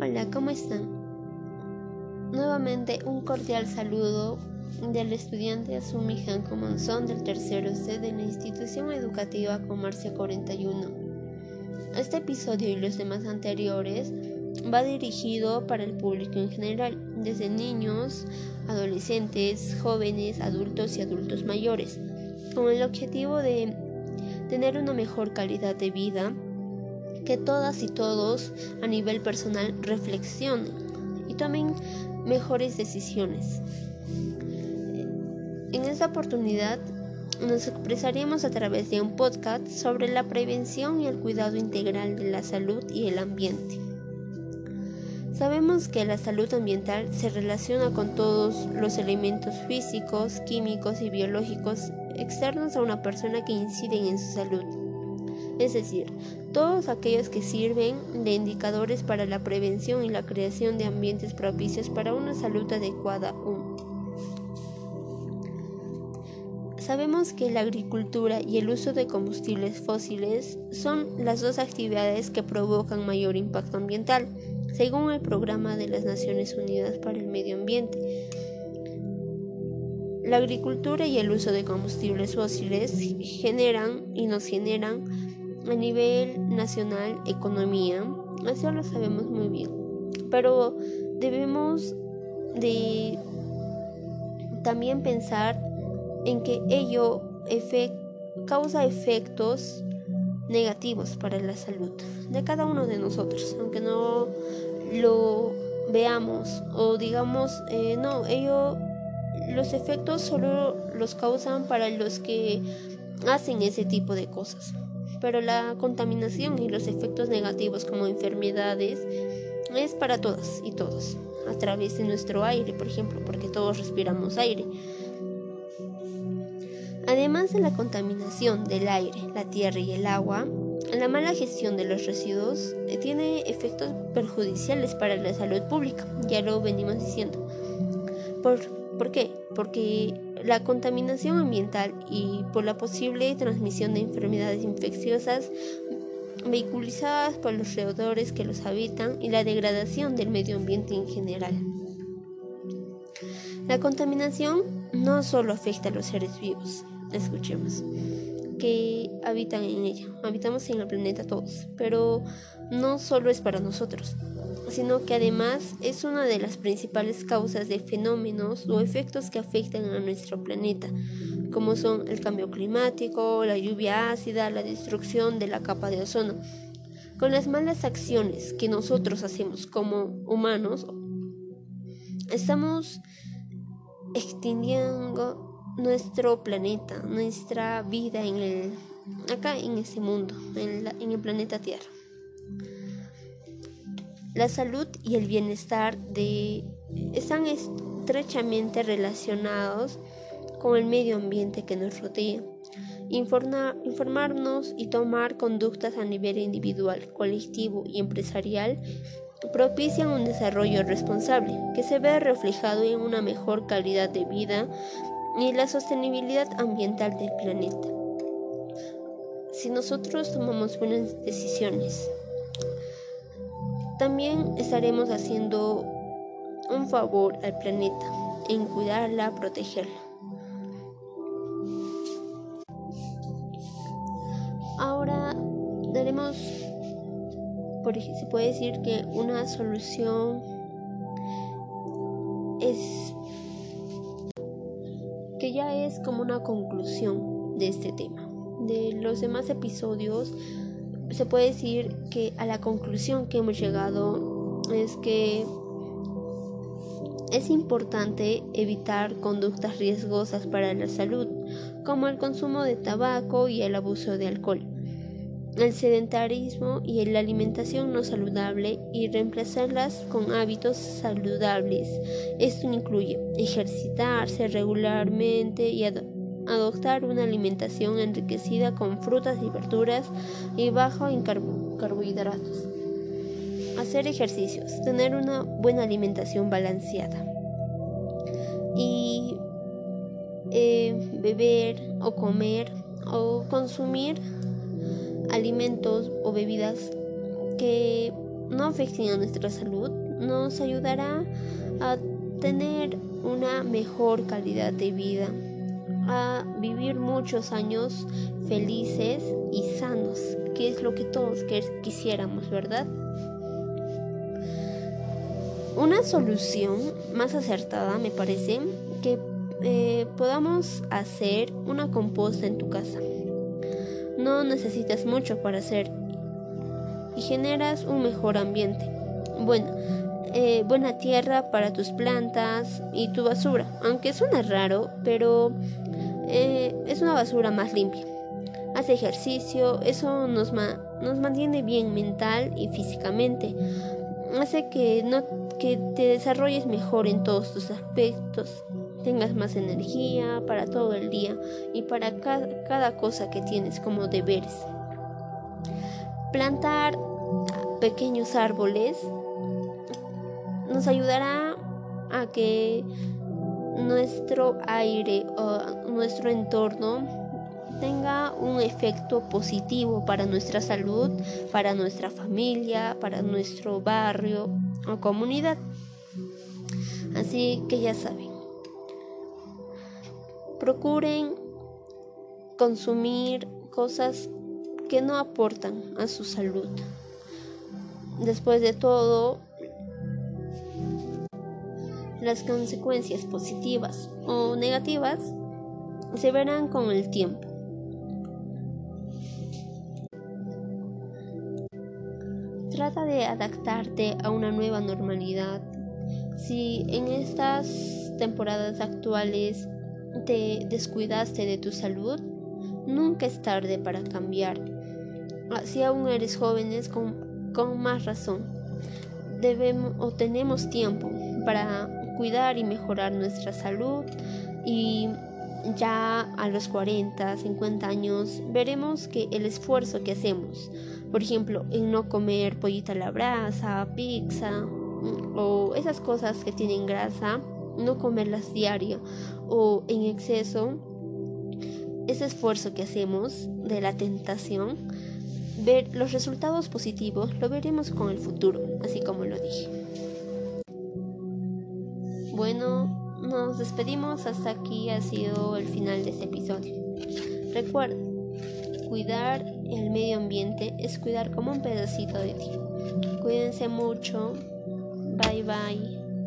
Hola, ¿cómo están? Nuevamente un cordial saludo del estudiante Asumi Janko Monzón del tercero C de la institución educativa Comercio 41. Este episodio y los demás anteriores va dirigido para el público en general, desde niños, adolescentes, jóvenes, adultos y adultos mayores, con el objetivo de tener una mejor calidad de vida que todas y todos a nivel personal reflexionen y tomen mejores decisiones. En esta oportunidad nos expresaremos a través de un podcast sobre la prevención y el cuidado integral de la salud y el ambiente. Sabemos que la salud ambiental se relaciona con todos los elementos físicos, químicos y biológicos externos a una persona que inciden en su salud es decir, todos aquellos que sirven de indicadores para la prevención y la creación de ambientes propicios para una salud adecuada. Sabemos que la agricultura y el uso de combustibles fósiles son las dos actividades que provocan mayor impacto ambiental, según el Programa de las Naciones Unidas para el Medio Ambiente. La agricultura y el uso de combustibles fósiles generan y nos generan a nivel nacional economía, eso lo sabemos muy bien, pero debemos de también pensar en que ello causa efectos negativos para la salud de cada uno de nosotros, aunque no lo veamos o digamos, eh, no, ello, los efectos solo los causan para los que hacen ese tipo de cosas pero la contaminación y los efectos negativos como enfermedades es para todas y todos, a través de nuestro aire, por ejemplo, porque todos respiramos aire. Además de la contaminación del aire, la tierra y el agua, la mala gestión de los residuos eh, tiene efectos perjudiciales para la salud pública, ya lo venimos diciendo. ¿Por, ¿por qué? Porque la contaminación ambiental y por la posible transmisión de enfermedades infecciosas vehiculizadas por los roedores que los habitan y la degradación del medio ambiente en general. La contaminación no solo afecta a los seres vivos, escuchemos, que habitan en ella, habitamos en el planeta todos, pero no solo es para nosotros, sino que además es una de las principales causas de fenómenos o efectos que afectan a nuestro planeta, como son el cambio climático, la lluvia ácida, la destrucción de la capa de ozono. Con las malas acciones que nosotros hacemos como humanos, estamos extinguiendo nuestro planeta, nuestra vida en el, acá en este mundo, en, en el planeta Tierra. La salud y el bienestar de, están estrechamente relacionados con el medio ambiente que nos rodea. informarnos y tomar conductas a nivel individual, colectivo y empresarial propician un desarrollo responsable que se ve reflejado en una mejor calidad de vida y la sostenibilidad ambiental del planeta. Si nosotros tomamos buenas decisiones también estaremos haciendo un favor al planeta en cuidarla, protegerla. Ahora daremos, por ejemplo, se puede decir que una solución es que ya es como una conclusión de este tema. De los demás episodios se puede decir que a la conclusión que hemos llegado es que es importante evitar conductas riesgosas para la salud, como el consumo de tabaco y el abuso de alcohol, el sedentarismo y la alimentación no saludable y reemplazarlas con hábitos saludables. Esto incluye ejercitarse regularmente y adoptar una alimentación enriquecida con frutas y verduras y bajo en carbohidratos. Hacer ejercicios, tener una buena alimentación balanceada. Y eh, beber o comer o consumir alimentos o bebidas que no afecten a nuestra salud nos ayudará a tener una mejor calidad de vida, a vivir muchos años felices y sanos, que es lo que todos quisiéramos, ¿verdad? Una solución más acertada me parece que eh, podamos hacer una composta en tu casa. No necesitas mucho para hacer y generas un mejor ambiente. Bueno, eh, buena tierra para tus plantas y tu basura. Aunque suena raro, pero eh, es una basura más limpia. Haz ejercicio, eso nos, nos mantiene bien mental y físicamente. Hace que, no, que te desarrolles mejor en todos tus aspectos, tengas más energía para todo el día y para cada cosa que tienes como deberes. Plantar pequeños árboles nos ayudará a que nuestro aire o nuestro entorno tenga un efecto positivo para nuestra salud, para nuestra familia, para nuestro barrio o comunidad. Así que ya saben, procuren consumir cosas que no aportan a su salud. Después de todo, las consecuencias positivas o negativas se verán con el tiempo. Trata de adaptarte a una nueva normalidad. Si en estas temporadas actuales te descuidaste de tu salud, nunca es tarde para cambiar. Si aún eres jóvenes, con, con más razón. Debemos o tenemos tiempo para cuidar y mejorar nuestra salud y ya a los 40, 50 años veremos que el esfuerzo que hacemos, por ejemplo, en no comer pollita a la brasa, pizza mm, o esas cosas que tienen grasa, no comerlas diario o en exceso, ese esfuerzo que hacemos de la tentación, ver los resultados positivos lo veremos con el futuro, así como lo dije. Bueno, nos despedimos. Hasta aquí ha sido el final de este episodio. Recuerda, cuidar el medio ambiente es cuidar como un pedacito de ti. Cuídense mucho. Bye bye.